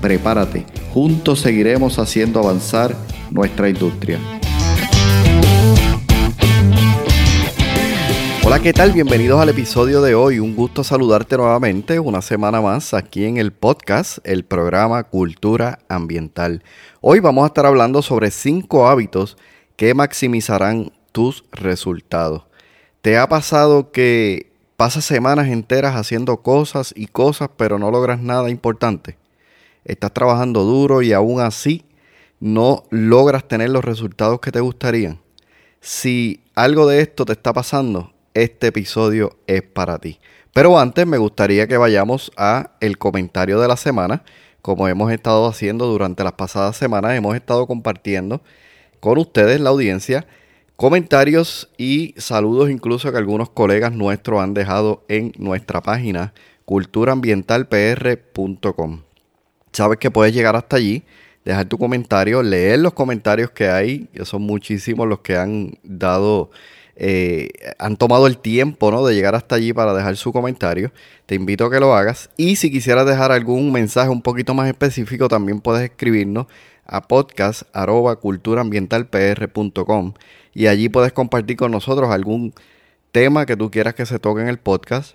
Prepárate, juntos seguiremos haciendo avanzar nuestra industria. Hola, ¿qué tal? Bienvenidos al episodio de hoy. Un gusto saludarte nuevamente una semana más aquí en el podcast, el programa Cultura Ambiental. Hoy vamos a estar hablando sobre cinco hábitos que maximizarán tus resultados. ¿Te ha pasado que pasas semanas enteras haciendo cosas y cosas pero no logras nada importante? Estás trabajando duro y aún así no logras tener los resultados que te gustarían. Si algo de esto te está pasando, este episodio es para ti. Pero antes me gustaría que vayamos a el comentario de la semana. Como hemos estado haciendo durante las pasadas semanas, hemos estado compartiendo con ustedes, la audiencia, comentarios y saludos incluso que algunos colegas nuestros han dejado en nuestra página culturaambientalpr.com. Sabes que puedes llegar hasta allí, dejar tu comentario, leer los comentarios que hay, que son muchísimos los que han dado eh, han tomado el tiempo ¿no? de llegar hasta allí para dejar su comentario. Te invito a que lo hagas. Y si quisieras dejar algún mensaje un poquito más específico, también puedes escribirnos a podcast.culturaambientalpr.com y allí puedes compartir con nosotros algún tema que tú quieras que se toque en el podcast,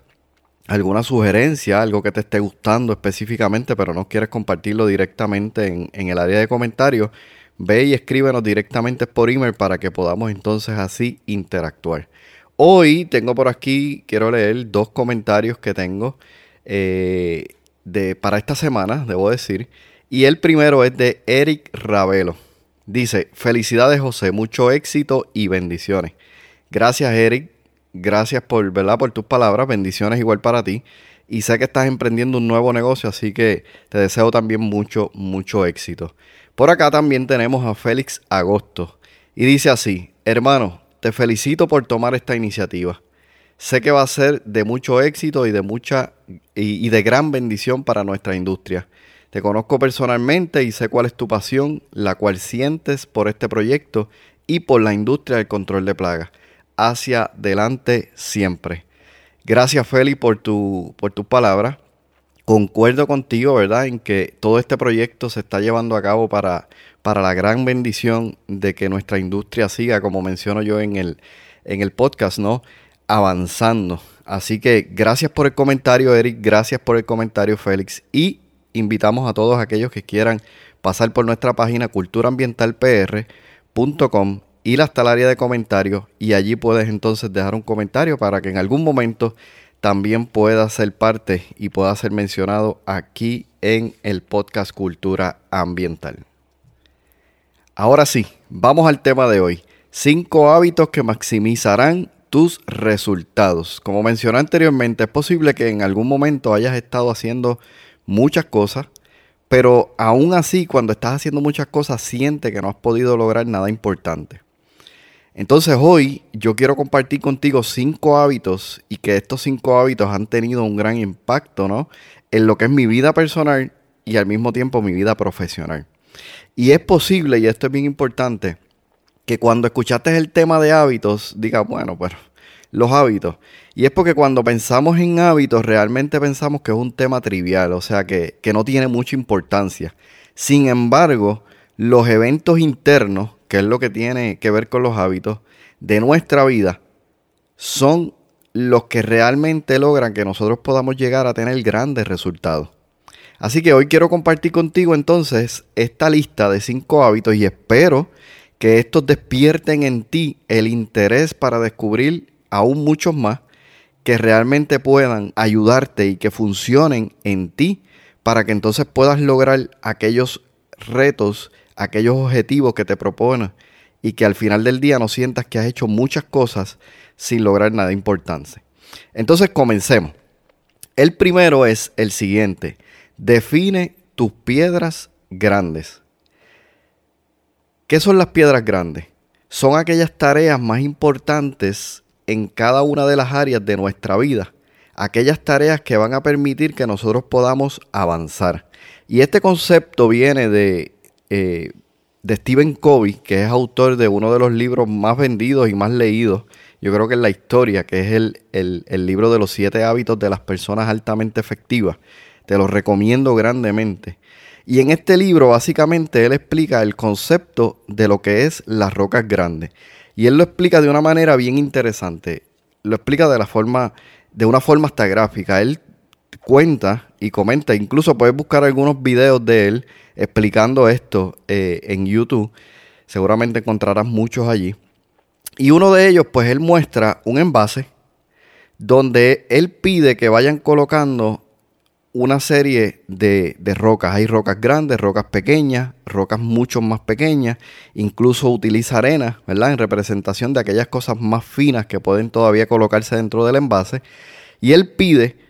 alguna sugerencia, algo que te esté gustando específicamente, pero no quieres compartirlo directamente en, en el área de comentarios ve y escríbenos directamente por email para que podamos entonces así interactuar. Hoy tengo por aquí, quiero leer dos comentarios que tengo eh, de, para esta semana, debo decir. Y el primero es de Eric Ravelo. Dice, felicidades José, mucho éxito y bendiciones. Gracias Eric, gracias por, ¿verdad? por tus palabras, bendiciones igual para ti. Y sé que estás emprendiendo un nuevo negocio, así que te deseo también mucho, mucho éxito. Por acá también tenemos a Félix Agosto. Y dice así, hermano, te felicito por tomar esta iniciativa. Sé que va a ser de mucho éxito y de mucha y, de gran bendición para nuestra industria. Te conozco personalmente y sé cuál es tu pasión, la cual sientes por este proyecto y por la industria del control de plagas. Hacia adelante siempre. Gracias Félix por tu por tus palabras concuerdo contigo, ¿verdad?, en que todo este proyecto se está llevando a cabo para, para la gran bendición de que nuestra industria siga, como menciono yo en el, en el podcast, ¿no? Avanzando. Así que gracias por el comentario, Eric, gracias por el comentario, Félix, y invitamos a todos aquellos que quieran pasar por nuestra página culturaambientalpr.com ir hasta el área de comentarios y allí puedes entonces dejar un comentario para que en algún momento también pueda ser parte y pueda ser mencionado aquí en el podcast Cultura Ambiental. Ahora sí, vamos al tema de hoy. Cinco hábitos que maximizarán tus resultados. Como mencioné anteriormente, es posible que en algún momento hayas estado haciendo muchas cosas, pero aún así cuando estás haciendo muchas cosas siente que no has podido lograr nada importante. Entonces hoy yo quiero compartir contigo cinco hábitos y que estos cinco hábitos han tenido un gran impacto, ¿no? En lo que es mi vida personal y al mismo tiempo mi vida profesional. Y es posible, y esto es bien importante, que cuando escuchaste el tema de hábitos, digas, bueno, pues los hábitos. Y es porque cuando pensamos en hábitos, realmente pensamos que es un tema trivial, o sea, que, que no tiene mucha importancia. Sin embargo, los eventos internos que es lo que tiene que ver con los hábitos de nuestra vida, son los que realmente logran que nosotros podamos llegar a tener grandes resultados. Así que hoy quiero compartir contigo entonces esta lista de cinco hábitos y espero que estos despierten en ti el interés para descubrir aún muchos más que realmente puedan ayudarte y que funcionen en ti para que entonces puedas lograr aquellos retos aquellos objetivos que te propones y que al final del día no sientas que has hecho muchas cosas sin lograr nada importante. Entonces comencemos. El primero es el siguiente. Define tus piedras grandes. ¿Qué son las piedras grandes? Son aquellas tareas más importantes en cada una de las áreas de nuestra vida. Aquellas tareas que van a permitir que nosotros podamos avanzar. Y este concepto viene de, eh, de Stephen Covey, que es autor de uno de los libros más vendidos y más leídos, yo creo que en la historia, que es el, el libro de los siete hábitos de las personas altamente efectivas. Te lo recomiendo grandemente. Y en este libro básicamente él explica el concepto de lo que es las rocas grandes. Y él lo explica de una manera bien interesante. Lo explica de la forma, de una forma hasta gráfica. Él cuenta y comenta, incluso puedes buscar algunos videos de él explicando esto eh, en YouTube. Seguramente encontrarás muchos allí. Y uno de ellos, pues él muestra un envase donde él pide que vayan colocando una serie de, rocas. Hay rocas grandes, rocas pequeñas, rocas mucho más pequeñas. Incluso utiliza arena, ¿verdad? En representación de aquellas cosas más finas que pueden todavía colocarse dentro del envase. Y él pide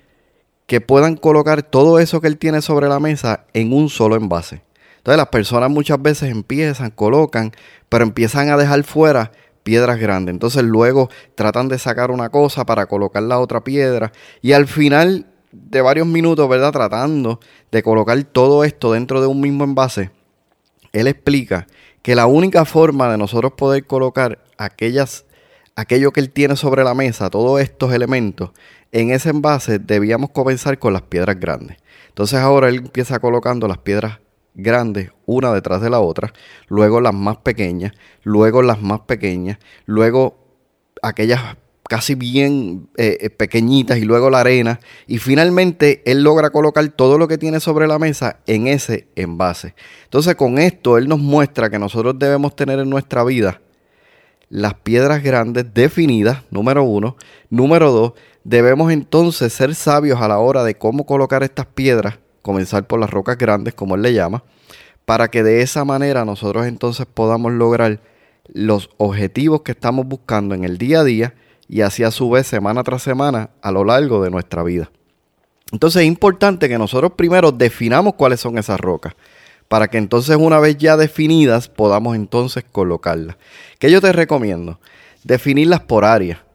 que puedan colocar todo eso que él tiene sobre la mesa en un solo envase. Entonces las personas muchas veces empiezan, colocan, pero empiezan a dejar fuera piedras grandes. Entonces luego tratan de sacar una cosa para colocar la otra piedra. Y al final de varios minutos, ¿verdad? Tratando de colocar todo esto dentro de un mismo envase, él explica que la única forma de nosotros poder colocar aquellas, aquello que él tiene sobre la mesa, todos estos elementos, en ese envase debíamos comenzar con las piedras grandes. Entonces ahora él empieza colocando las piedras grandes una detrás de la otra, luego las más pequeñas, luego las más pequeñas, luego aquellas casi bien eh, eh, pequeñitas y luego la arena. Y finalmente él logra colocar todo lo que tiene sobre la mesa en ese envase. Entonces con esto él nos muestra que nosotros debemos tener en nuestra vida las piedras grandes definidas, número uno. Número dos, debemos entonces ser sabios a la hora de cómo colocar estas piedras, comenzar por las rocas grandes, como él le llama, para que de esa manera nosotros entonces podamos lograr los objetivos que estamos buscando en el día a día y así a su vez semana tras semana a lo largo de nuestra vida. Entonces es importante que nosotros primero definamos cuáles son esas rocas, para que entonces una vez ya definidas podamos entonces colocarlas. ¿Qué yo te recomiendo? Definirlas por área.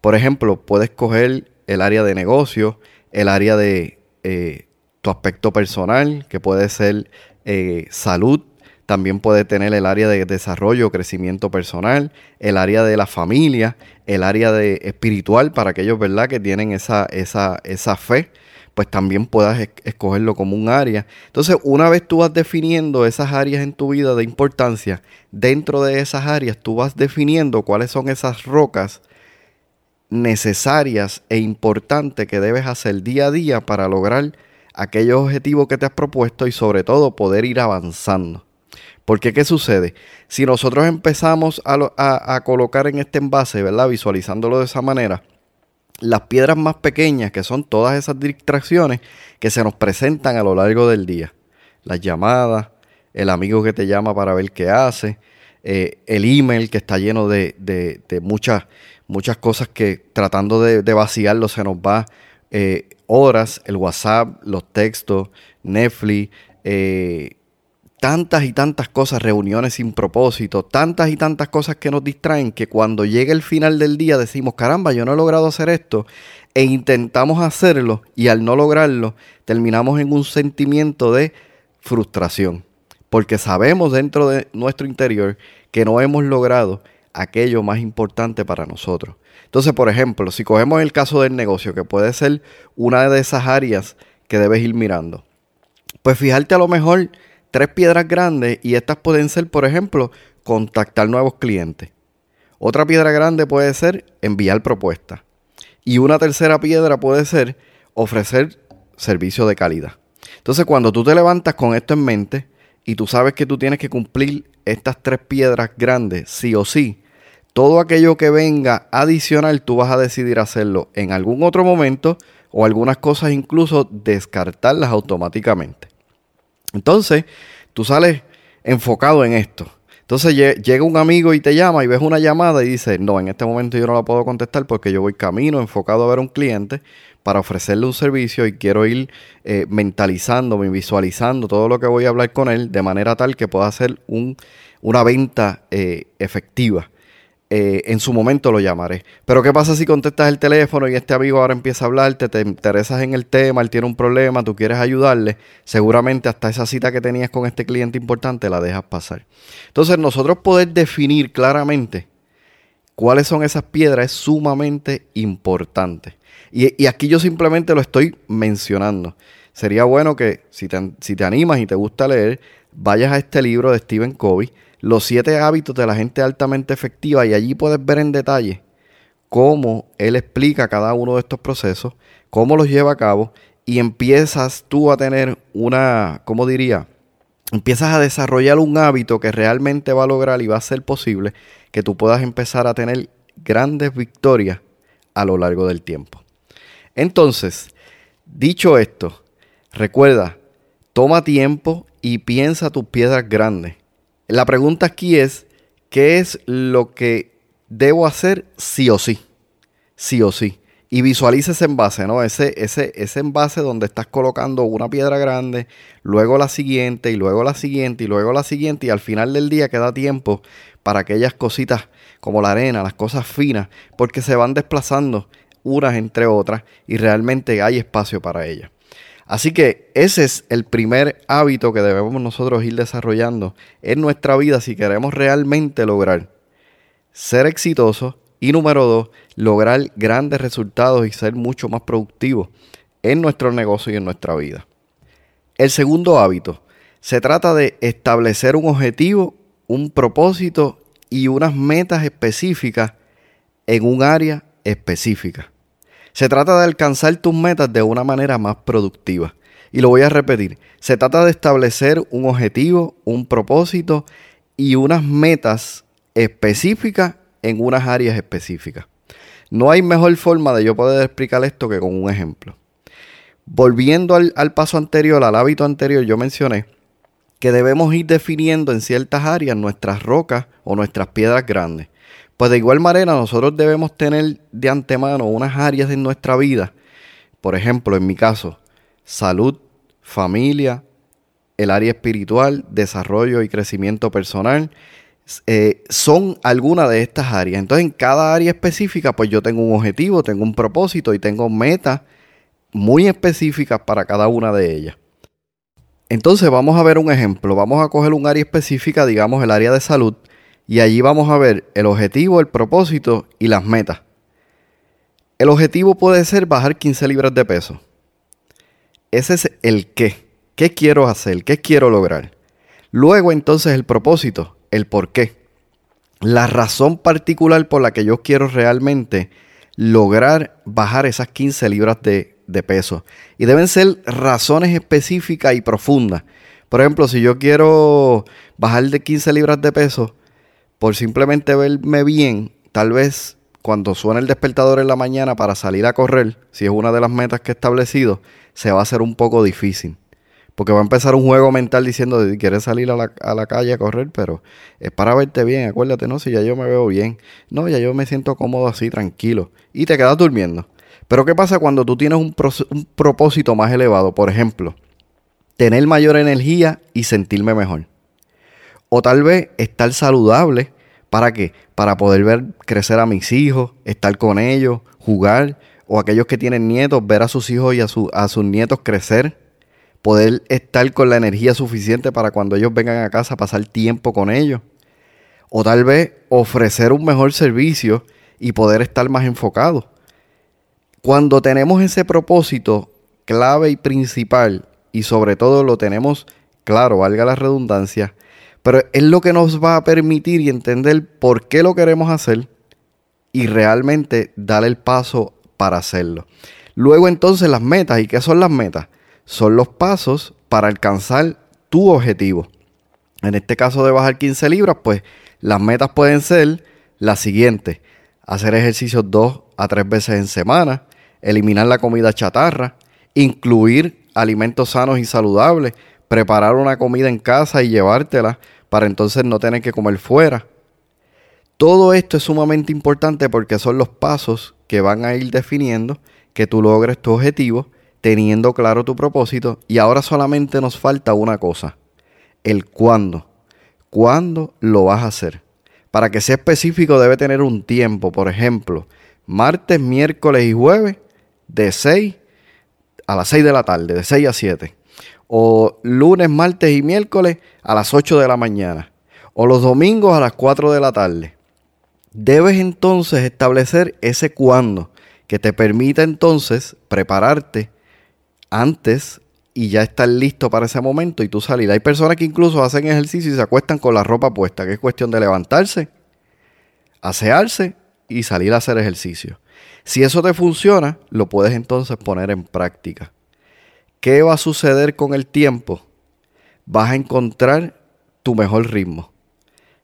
Por ejemplo, puedes coger el área de negocio, el área de eh, tu aspecto personal, que puede ser eh, salud, también puede tener el área de desarrollo, crecimiento personal, el área de la familia, el área de espiritual para aquellos, ¿verdad?, que tienen esa, esa, esa fe, pues también puedas escogerlo como un área. Entonces, una vez tú vas definiendo esas áreas en tu vida de importancia, dentro de esas áreas tú vas definiendo cuáles son esas rocas necesarias e importantes que debes hacer día a día para lograr aquellos objetivos que te has propuesto y sobre todo poder ir avanzando. Porque, ¿qué sucede? Si nosotros empezamos a, colocar en este envase, ¿verdad? Visualizándolo de esa manera, las piedras más pequeñas, que son todas esas distracciones que se nos presentan a lo largo del día. Las llamadas, el amigo que te llama para ver qué hace, eh, el email que está lleno de, muchas, muchas cosas que tratando de, vaciarlo se nos va eh, horas, el WhatsApp, los textos, Netflix, eh, tantas y tantas cosas, reuniones sin propósito, tantas y tantas cosas que nos distraen que cuando llega el final del día decimos, caramba, yo no he logrado hacer esto e intentamos hacerlo y al no lograrlo terminamos en un sentimiento de frustración porque sabemos dentro de nuestro interior que no hemos logrado aquello más importante para nosotros. Entonces, por ejemplo, si cogemos el caso del negocio, que puede ser una de esas áreas que debes ir mirando, pues fijarte a lo mejor tres piedras grandes y estas pueden ser, por ejemplo, contactar nuevos clientes. Otra piedra grande puede ser enviar propuestas. Y una tercera piedra puede ser ofrecer servicio de calidad. Entonces, cuando tú te levantas con esto en mente y tú sabes que tú tienes que cumplir estas tres piedras grandes, sí o sí, todo aquello que venga adicional, tú vas a decidir hacerlo en algún otro momento o algunas cosas incluso descartarlas automáticamente. Entonces, tú sales enfocado en esto. Entonces llega un amigo y te llama y ves una llamada y dice, no, en este momento yo no la puedo contestar porque yo voy camino enfocado a ver a un cliente para ofrecerle un servicio y quiero ir eh, mentalizándome, visualizando todo lo que voy a hablar con él de manera tal que pueda hacer un, una venta eh, efectiva. Eh, en su momento lo llamaré. Pero ¿qué pasa si contestas el teléfono y este amigo ahora empieza a hablarte, te interesas en el tema, él tiene un problema, tú quieres ayudarle? Seguramente hasta esa cita que tenías con este cliente importante la dejas pasar. Entonces nosotros poder definir claramente cuáles son esas piedras es sumamente importante. Y, aquí yo simplemente lo estoy mencionando. Sería bueno que si te, si te animas y te gusta leer, vayas a este libro de Stephen Covey los siete hábitos de la gente altamente efectiva y allí puedes ver en detalle cómo él explica cada uno de estos procesos, cómo los lleva a cabo y empiezas tú a tener una, ¿cómo diría? Empiezas a desarrollar un hábito que realmente va a lograr y va a ser posible que tú puedas empezar a tener grandes victorias a lo largo del tiempo. Entonces, dicho esto, recuerda, toma tiempo y piensa tus piedras grandes. La pregunta aquí es, ¿qué es lo que debo hacer sí o sí? Sí o sí. Y visualiza ese envase, ¿no? Ese, ese, ese envase donde estás colocando una piedra grande, luego la siguiente, y luego la siguiente, y luego la siguiente, y al final del día queda tiempo para aquellas cositas como la arena, las cosas finas, porque se van desplazando unas entre otras y realmente hay espacio para ellas. Así que ese es el primer hábito que debemos nosotros ir desarrollando en nuestra vida si queremos realmente lograr ser exitosos y número dos, lograr grandes resultados y ser mucho más productivos en nuestro negocio y en nuestra vida. El segundo hábito se trata de establecer un objetivo, un propósito y unas metas específicas en un área específica. Se trata de alcanzar tus metas de una manera más productiva. Y lo voy a repetir. Se trata de establecer un objetivo, un propósito y unas metas específicas en unas áreas específicas. No hay mejor forma de yo poder explicar esto que con un ejemplo. Volviendo al, al paso anterior, al hábito anterior, yo mencioné que debemos ir definiendo en ciertas áreas nuestras rocas o nuestras piedras grandes. Pues de igual manera nosotros debemos tener de antemano unas áreas en nuestra vida, por ejemplo, en mi caso, salud, familia, el área espiritual, desarrollo y crecimiento personal, eh, son algunas de estas áreas. Entonces, en cada área específica, pues yo tengo un objetivo, tengo un propósito y tengo metas muy específicas para cada una de ellas. Entonces, vamos a ver un ejemplo. Vamos a coger un área específica, digamos el área de salud, y allí vamos a ver el objetivo, el propósito y las metas. El objetivo puede ser bajar 15 libras de peso. Ese es el qué. ¿Qué quiero hacer? ¿Qué quiero lograr? Luego entonces el propósito, el por qué. La razón particular por la que yo quiero realmente lograr bajar esas 15 libras de, de peso. Y deben ser razones específicas y profundas. Por ejemplo, si yo quiero bajar de 15 libras de peso, por simplemente verme bien, tal vez cuando suene el despertador en la mañana para salir a correr, si es una de las metas que he establecido, se va a hacer un poco difícil. Porque va a empezar un juego mental diciendo quieres salir a la, calle a correr, pero es para verte bien. Acuérdate, no, si ya yo me veo bien. No, ya yo me siento cómodo así, tranquilo. Y te quedas durmiendo. Pero ¿qué pasa cuando tú tienes un, un propósito más elevado? Por ejemplo, tener mayor energía y sentirme mejor. O tal vez estar saludable. ¿Para qué? Para poder ver crecer a mis hijos, estar con ellos, jugar. O aquellos que tienen nietos, ver a sus hijos y a, a sus nietos crecer. Poder estar con la energía suficiente para cuando ellos vengan a casa pasar tiempo con ellos. O tal vez ofrecer un mejor servicio y poder estar más enfocado. Cuando tenemos ese propósito clave y principal, y sobre todo lo tenemos claro, valga la redundancia, pero es lo que nos va a permitir y entender por qué lo queremos hacer y realmente dar el paso para hacerlo. Luego entonces las metas. ¿Y qué son las metas? Son los pasos para alcanzar tu objetivo. En este caso de bajar 15 libras, pues las metas pueden ser las siguientes. Hacer ejercicios dos a tres veces en semana, eliminar la comida chatarra, incluir alimentos sanos y saludables, preparar una comida en casa y llevártela, para entonces no tener que comer fuera. Todo esto es sumamente importante porque son los pasos que van a ir definiendo que tú logres tu objetivo, teniendo claro tu propósito y ahora solamente nos falta una cosa, el cuándo. ¿Cuándo lo vas a hacer? Para que sea específico debe tener un tiempo, por ejemplo, martes, miércoles y jueves de 6 a las 6 de la tarde, de 6 a 7. O lunes, martes y miércoles a las 8 de la mañana. O los domingos a las 4 de la tarde. Debes entonces establecer ese cuándo que te permita entonces prepararte antes y ya estar listo para ese momento y tú salir. Hay personas que incluso hacen ejercicio y se acuestan con la ropa puesta, que es cuestión de levantarse, asearse y salir a hacer ejercicio. Si eso te funciona, lo puedes entonces poner en práctica. ¿Qué va a suceder con el tiempo? Vas a encontrar tu mejor ritmo.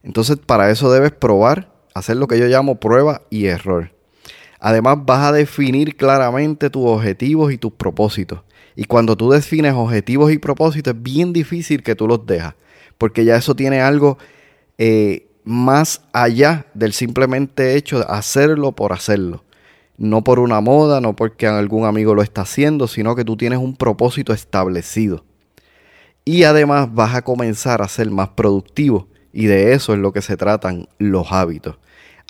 Entonces para eso debes probar, hacer lo que yo llamo prueba y error. Además vas a definir claramente tus objetivos y tus propósitos. Y cuando tú defines objetivos y propósitos es bien difícil que tú los dejas, porque ya eso tiene algo eh, más allá del simplemente hecho de hacerlo por hacerlo. No por una moda, no porque algún amigo lo está haciendo, sino que tú tienes un propósito establecido. Y además vas a comenzar a ser más productivo. Y de eso es lo que se tratan los hábitos.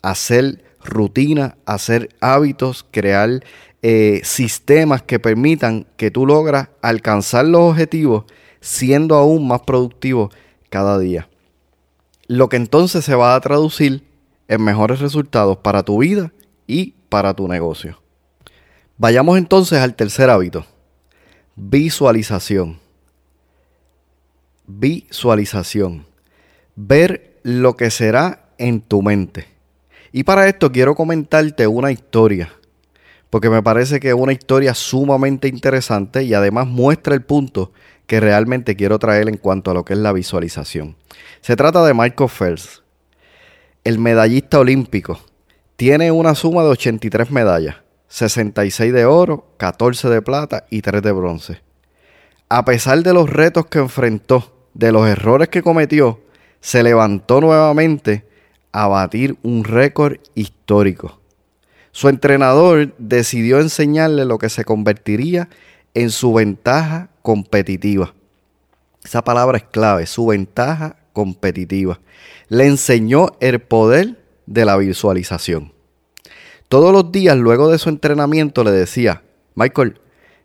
Hacer rutina, hacer hábitos, crear eh, sistemas que permitan que tú logras alcanzar los objetivos siendo aún más productivo cada día lo que entonces se va a traducir en mejores resultados para tu vida y para tu negocio. Vayamos entonces al tercer hábito, visualización. Visualización. Ver lo que será en tu mente. Y para esto quiero comentarte una historia, porque me parece que es una historia sumamente interesante y además muestra el punto que realmente quiero traer en cuanto a lo que es la visualización. Se trata de Michael Phelps, el medallista olímpico. Tiene una suma de 83 medallas, 66 de oro, 14 de plata y 3 de bronce. A pesar de los retos que enfrentó, de los errores que cometió, se levantó nuevamente a batir un récord histórico. Su entrenador decidió enseñarle lo que se convertiría en su ventaja competitiva. Esa palabra es clave, su ventaja competitiva. Le enseñó el poder de la visualización. Todos los días luego de su entrenamiento le decía, Michael,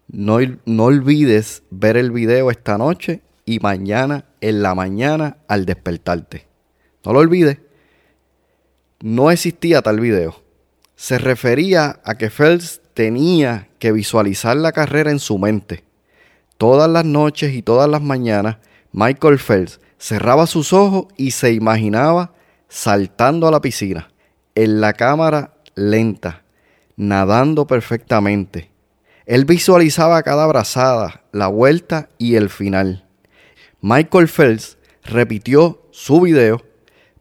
no, no olvides ver el video esta noche y mañana en la mañana al despertarte. No lo olvides. No existía tal video. Se refería a que Phelps tenía que visualizar la carrera en su mente. Todas las noches y todas las mañanas, Michael Phelps cerraba sus ojos y se imaginaba saltando a la piscina, en la cámara lenta, nadando perfectamente. Él visualizaba cada brazada, la vuelta y el final. Michael Phelps repitió su video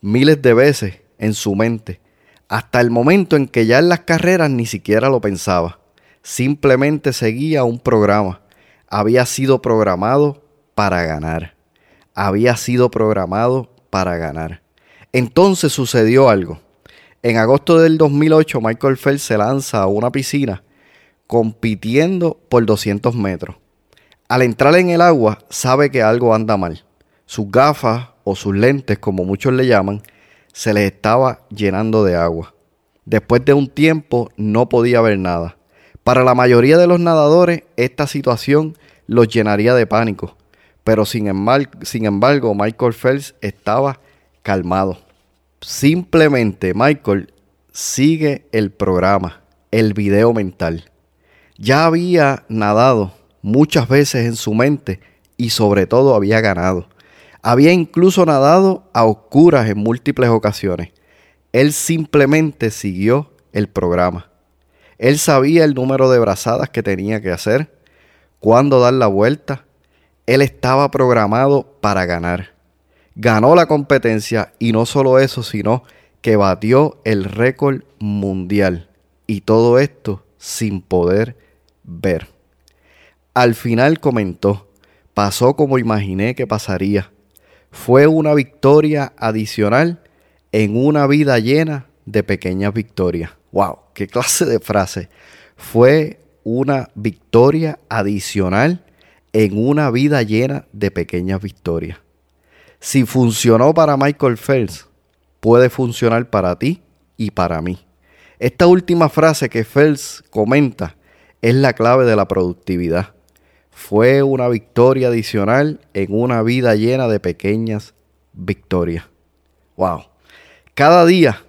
miles de veces en su mente, hasta el momento en que ya en las carreras ni siquiera lo pensaba. Simplemente seguía un programa. Había sido programado para ganar había sido programado para ganar. Entonces sucedió algo. En agosto del 2008, Michael Phelps se lanza a una piscina compitiendo por 200 metros. Al entrar en el agua, sabe que algo anda mal. Sus gafas o sus lentes, como muchos le llaman, se les estaba llenando de agua. Después de un tiempo no podía ver nada. Para la mayoría de los nadadores, esta situación los llenaría de pánico pero sin embargo, Michael Phelps estaba calmado. Simplemente Michael sigue el programa, el video mental. Ya había nadado muchas veces en su mente y sobre todo había ganado. Había incluso nadado a oscuras en múltiples ocasiones. Él simplemente siguió el programa. Él sabía el número de brazadas que tenía que hacer, cuándo dar la vuelta, él estaba programado para ganar. Ganó la competencia y no solo eso, sino que batió el récord mundial. Y todo esto sin poder ver. Al final comentó, pasó como imaginé que pasaría. fue una victoria adicional en una vida llena de pequeñas victorias. ¡Wow! ¡Qué clase de frase! Fue una victoria adicional en una vida llena de pequeñas victorias. Si funcionó para Michael Phelps, puede funcionar para ti y para mí. Esta última frase que Phelps comenta es la clave de la productividad. Fue una victoria adicional en una vida llena de pequeñas victorias. Wow. Cada día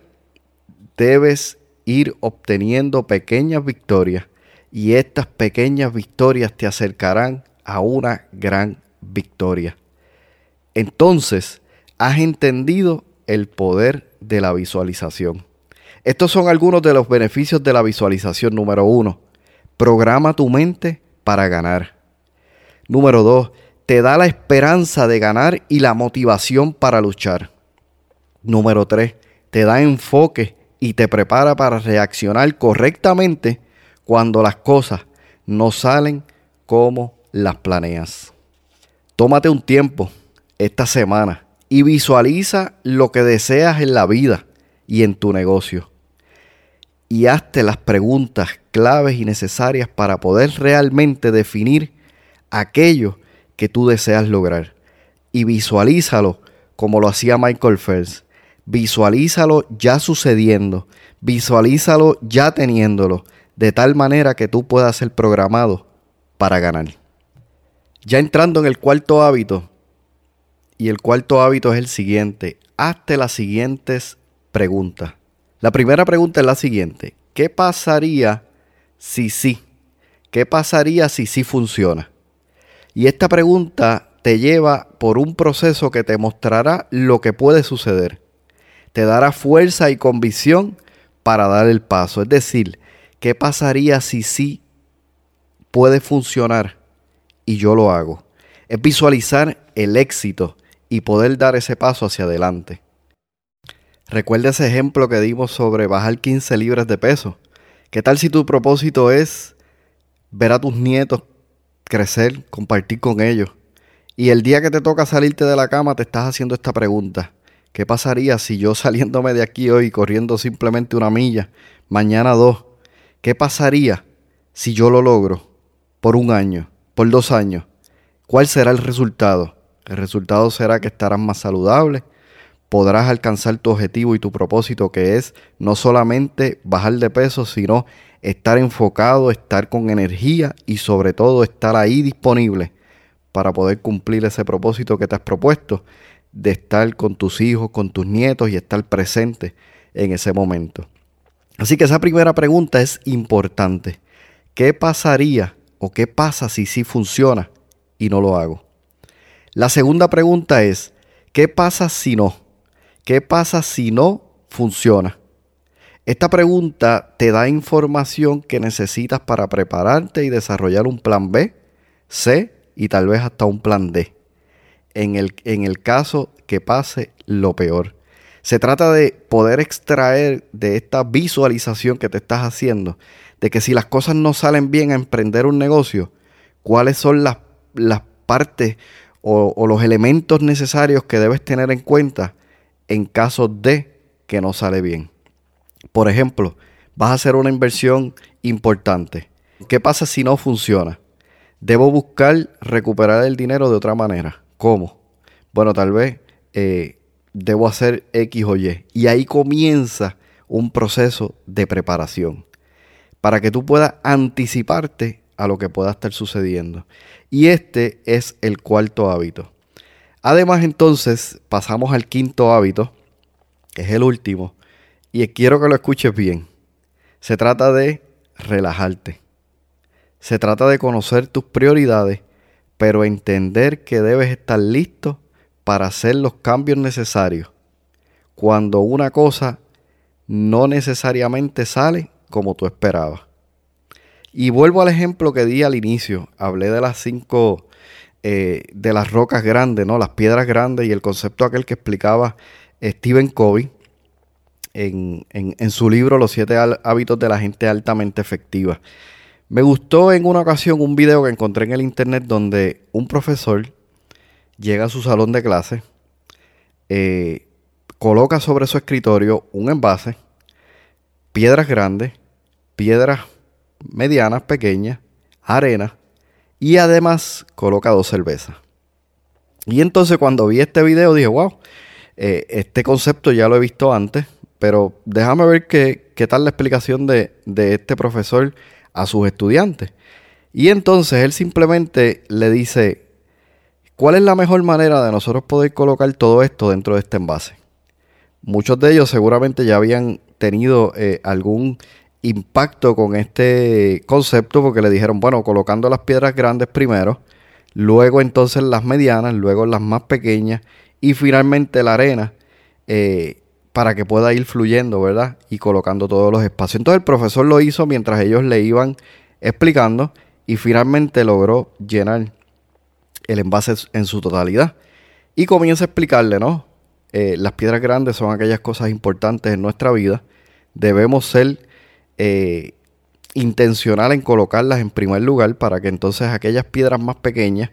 debes ir obteniendo pequeñas victorias y estas pequeñas victorias te acercarán a una gran victoria. Entonces, has entendido el poder de la visualización. Estos son algunos de los beneficios de la visualización. Número uno, programa tu mente para ganar. Número dos, te da la esperanza de ganar y la motivación para luchar. Número tres, te da enfoque y te prepara para reaccionar correctamente cuando las cosas no salen como las planeas. Tómate un tiempo esta semana y visualiza lo que deseas en la vida y en tu negocio. Y hazte las preguntas claves y necesarias para poder realmente definir aquello que tú deseas lograr. Y visualízalo como lo hacía Michael Phelps. Visualízalo ya sucediendo. Visualízalo ya teniéndolo. De tal manera que tú puedas ser programado para ganar. Ya entrando en el cuarto hábito. Y el cuarto hábito es el siguiente. Hazte las siguientes preguntas. La primera pregunta es la siguiente. ¿Qué pasaría si sí? ¿Qué pasaría si sí funciona? Y esta pregunta te lleva por un proceso que te mostrará lo que puede suceder. Te dará fuerza y convicción para dar el paso. Es decir, ¿qué pasaría si sí puede funcionar y yo lo hago? Es visualizar el éxito y poder dar ese paso hacia adelante. Recuerda ese ejemplo que dimos sobre bajar 15 libras de peso. ¿Qué tal si tu propósito es ver a tus nietos crecer, compartir con ellos. Y el día que te toca salirte de la cama te estás haciendo esta pregunta. ¿Qué pasaría si yo saliéndome de aquí hoy corriendo simplemente una milla, mañana dos? ¿Qué pasaría si yo lo logro por un año, por dos años? ¿Cuál será el resultado? El resultado será que estarás más saludable, podrás alcanzar tu objetivo y tu propósito que es no solamente bajar de peso, sino estar enfocado, estar con energía y sobre todo estar ahí disponible para poder cumplir ese propósito que te has propuesto de estar con tus hijos, con tus nietos y estar presente en ese momento. Así que esa primera pregunta es importante. ¿Qué pasaría o qué pasa si sí funciona y no lo hago? La segunda pregunta es, ¿qué pasa si no? ¿Qué pasa si no funciona? Esta pregunta te da información que necesitas para prepararte y desarrollar un plan B, C y tal vez hasta un plan D. En el, en el caso que pase lo peor. Se trata de poder extraer de esta visualización que te estás haciendo, de que si las cosas no salen bien a emprender un negocio, cuáles son las, las partes o, los elementos necesarios que debes tener en cuenta en caso de que no sale bien. Por ejemplo, vas a hacer una inversión importante. ¿Qué pasa si no funciona? Debo buscar recuperar el dinero de otra manera. ¿Cómo? Bueno, tal vez eh, debo hacer X o Y. Y ahí comienza un proceso de preparación para que tú puedas anticiparte a lo que pueda estar sucediendo. Y este es el cuarto hábito. Además, entonces, pasamos al quinto hábito, que es el último, y quiero que lo escuches bien. Se trata de relajarte. Se trata de conocer tus prioridades, pero entender que debes estar listo para hacer los cambios necesarios cuando una cosa no necesariamente sale como tú esperabas. Y vuelvo al ejemplo que di al inicio. Hablé de las cinco, eh, de las rocas grandes, ¿no? Las piedras grandes y el concepto aquel que explicaba Stephen Covey en, su libro Los siete hábitos de la gente altamente efectiva. Me gustó en una ocasión un video que encontré en el internet donde un profesor llega a su salón de clase eh, coloca sobre su escritorio un envase, piedras grandes, piedras medianas, pequeñas, arena y además coloca dos cervezas. Y entonces cuando vi este video dije, wow, eh, este concepto ya lo he visto antes, pero déjame ver qué, qué tal la explicación de, de este profesor a sus estudiantes. Y entonces él simplemente le dice, ¿cuál es la mejor manera de nosotros poder colocar todo esto dentro de este envase? Muchos de ellos seguramente ya habían tenido eh, algún impacto con este concepto porque le dijeron, bueno, colocando las piedras grandes primero, luego entonces las medianas, luego las más pequeñas y finalmente la arena eh, para que pueda ir fluyendo, ¿verdad? Y colocando todos los espacios. Entonces el profesor lo hizo mientras ellos le iban explicando y finalmente logró llenar el envase en su totalidad. Y comienza a explicarle, ¿no? Eh, las piedras grandes son aquellas cosas importantes en nuestra vida. Debemos ser eh, intencional en colocarlas en primer lugar para que entonces aquellas piedras más pequeñas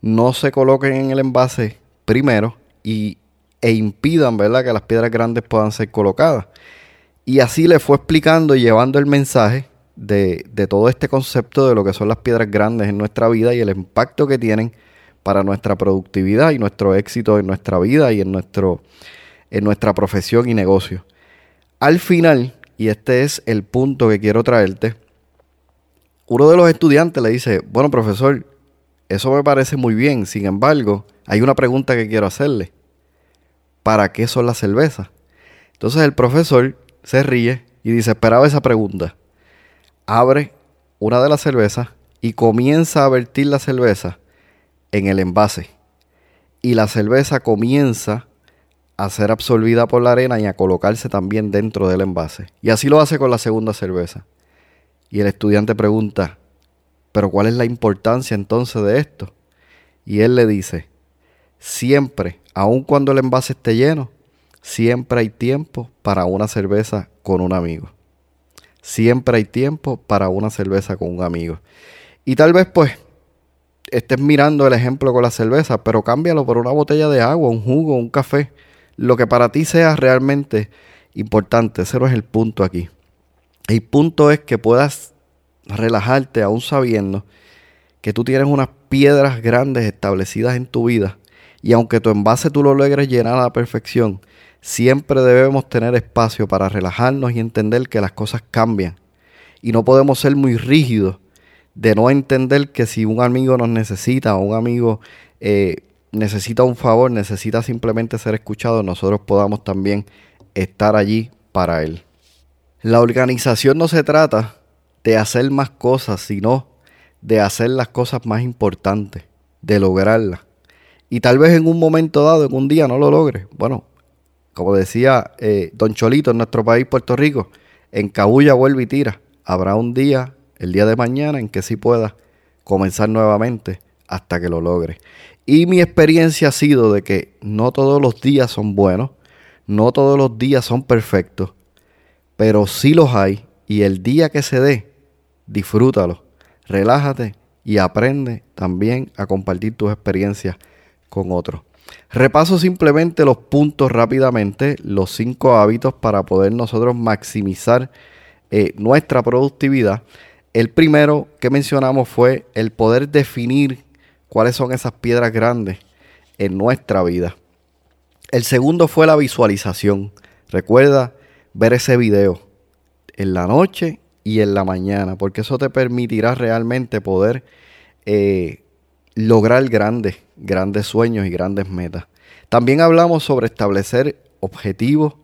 no se coloquen en el envase primero y, e impidan ¿verdad? que las piedras grandes puedan ser colocadas. Y así le fue explicando y llevando el mensaje de, de, todo este concepto de lo que son las piedras grandes en nuestra vida y el impacto que tienen para nuestra productividad y nuestro éxito en nuestra vida y en, nuestro, en nuestra profesión y negocio. Al final, y este es el punto que quiero traerte, uno de los estudiantes le dice, bueno profesor, eso me parece muy bien, sin embargo, hay una pregunta que quiero hacerle. ¿Para qué son las cervezas? Entonces el profesor se ríe y dice, esperaba esa pregunta abre una de las cervezas y comienza a vertir la cerveza en el envase. Y la cerveza comienza a ser absorbida por la arena y a colocarse también dentro del envase. Y así lo hace con la segunda cerveza. Y el estudiante pregunta, ¿pero cuál es la importancia entonces de esto? Y él le dice, siempre, aun cuando el envase esté lleno, siempre hay tiempo para una cerveza con un amigo. Siempre hay tiempo para una cerveza con un amigo. Y tal vez pues estés mirando el ejemplo con la cerveza, pero cámbialo por una botella de agua, un jugo, un café. Lo que para ti sea realmente importante. Ese no es el punto aquí. El punto es que puedas relajarte aún sabiendo que tú tienes unas piedras grandes establecidas en tu vida y aunque tu envase tú lo logres llenar a la perfección, Siempre debemos tener espacio para relajarnos y entender que las cosas cambian. Y no podemos ser muy rígidos de no entender que si un amigo nos necesita o un amigo eh, necesita un favor, necesita simplemente ser escuchado, nosotros podamos también estar allí para él. La organización no se trata de hacer más cosas, sino de hacer las cosas más importantes, de lograrlas. Y tal vez en un momento dado, en un día no lo logre. Bueno, como decía eh, Don Cholito en nuestro país, Puerto Rico, en Cabulla vuelve y tira. Habrá un día, el día de mañana, en que sí pueda comenzar nuevamente hasta que lo logre. Y mi experiencia ha sido de que no todos los días son buenos, no todos los días son perfectos, pero sí los hay. Y el día que se dé, disfrútalo, relájate y aprende también a compartir tus experiencias con otros. Repaso simplemente los puntos rápidamente, los cinco hábitos para poder nosotros maximizar eh, nuestra productividad. El primero que mencionamos fue el poder definir cuáles son esas piedras grandes en nuestra vida. El segundo fue la visualización. Recuerda ver ese video en la noche y en la mañana, porque eso te permitirá realmente poder eh, lograr grandes, grandes sueños y grandes metas. También hablamos sobre establecer objetivos,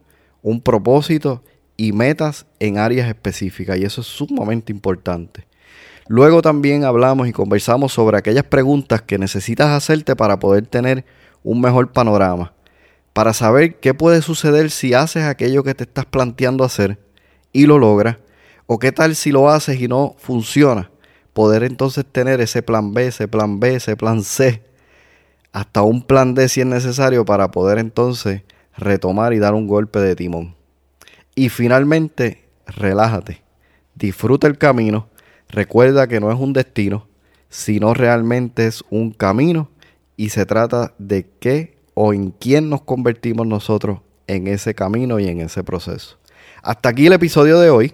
un propósito y metas en áreas específicas y eso es sumamente importante. Luego también hablamos y conversamos sobre aquellas preguntas que necesitas hacerte para poder tener un mejor panorama, para saber qué puede suceder si haces aquello que te estás planteando hacer y lo logras, o qué tal si lo haces y no funciona poder entonces tener ese plan B, ese plan B, ese plan C, hasta un plan D si es necesario para poder entonces retomar y dar un golpe de timón. Y finalmente, relájate, disfruta el camino, recuerda que no es un destino, sino realmente es un camino y se trata de qué o en quién nos convertimos nosotros en ese camino y en ese proceso. Hasta aquí el episodio de hoy.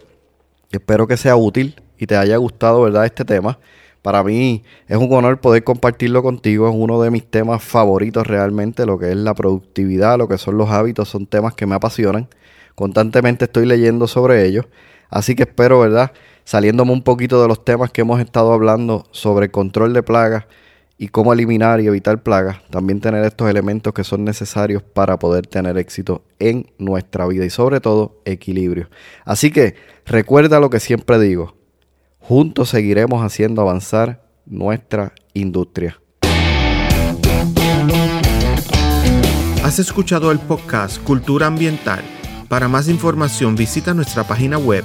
Espero que sea útil y te haya gustado, ¿verdad? Este tema. Para mí es un honor poder compartirlo contigo. Es uno de mis temas favoritos realmente, lo que es la productividad, lo que son los hábitos, son temas que me apasionan. Constantemente estoy leyendo sobre ellos. Así que espero, ¿verdad? Saliéndome un poquito de los temas que hemos estado hablando sobre control de plagas y cómo eliminar y evitar plagas, también tener estos elementos que son necesarios para poder tener éxito en nuestra vida y sobre todo equilibrio. Así que recuerda lo que siempre digo, juntos seguiremos haciendo avanzar nuestra industria. Has escuchado el podcast Cultura Ambiental. Para más información visita nuestra página web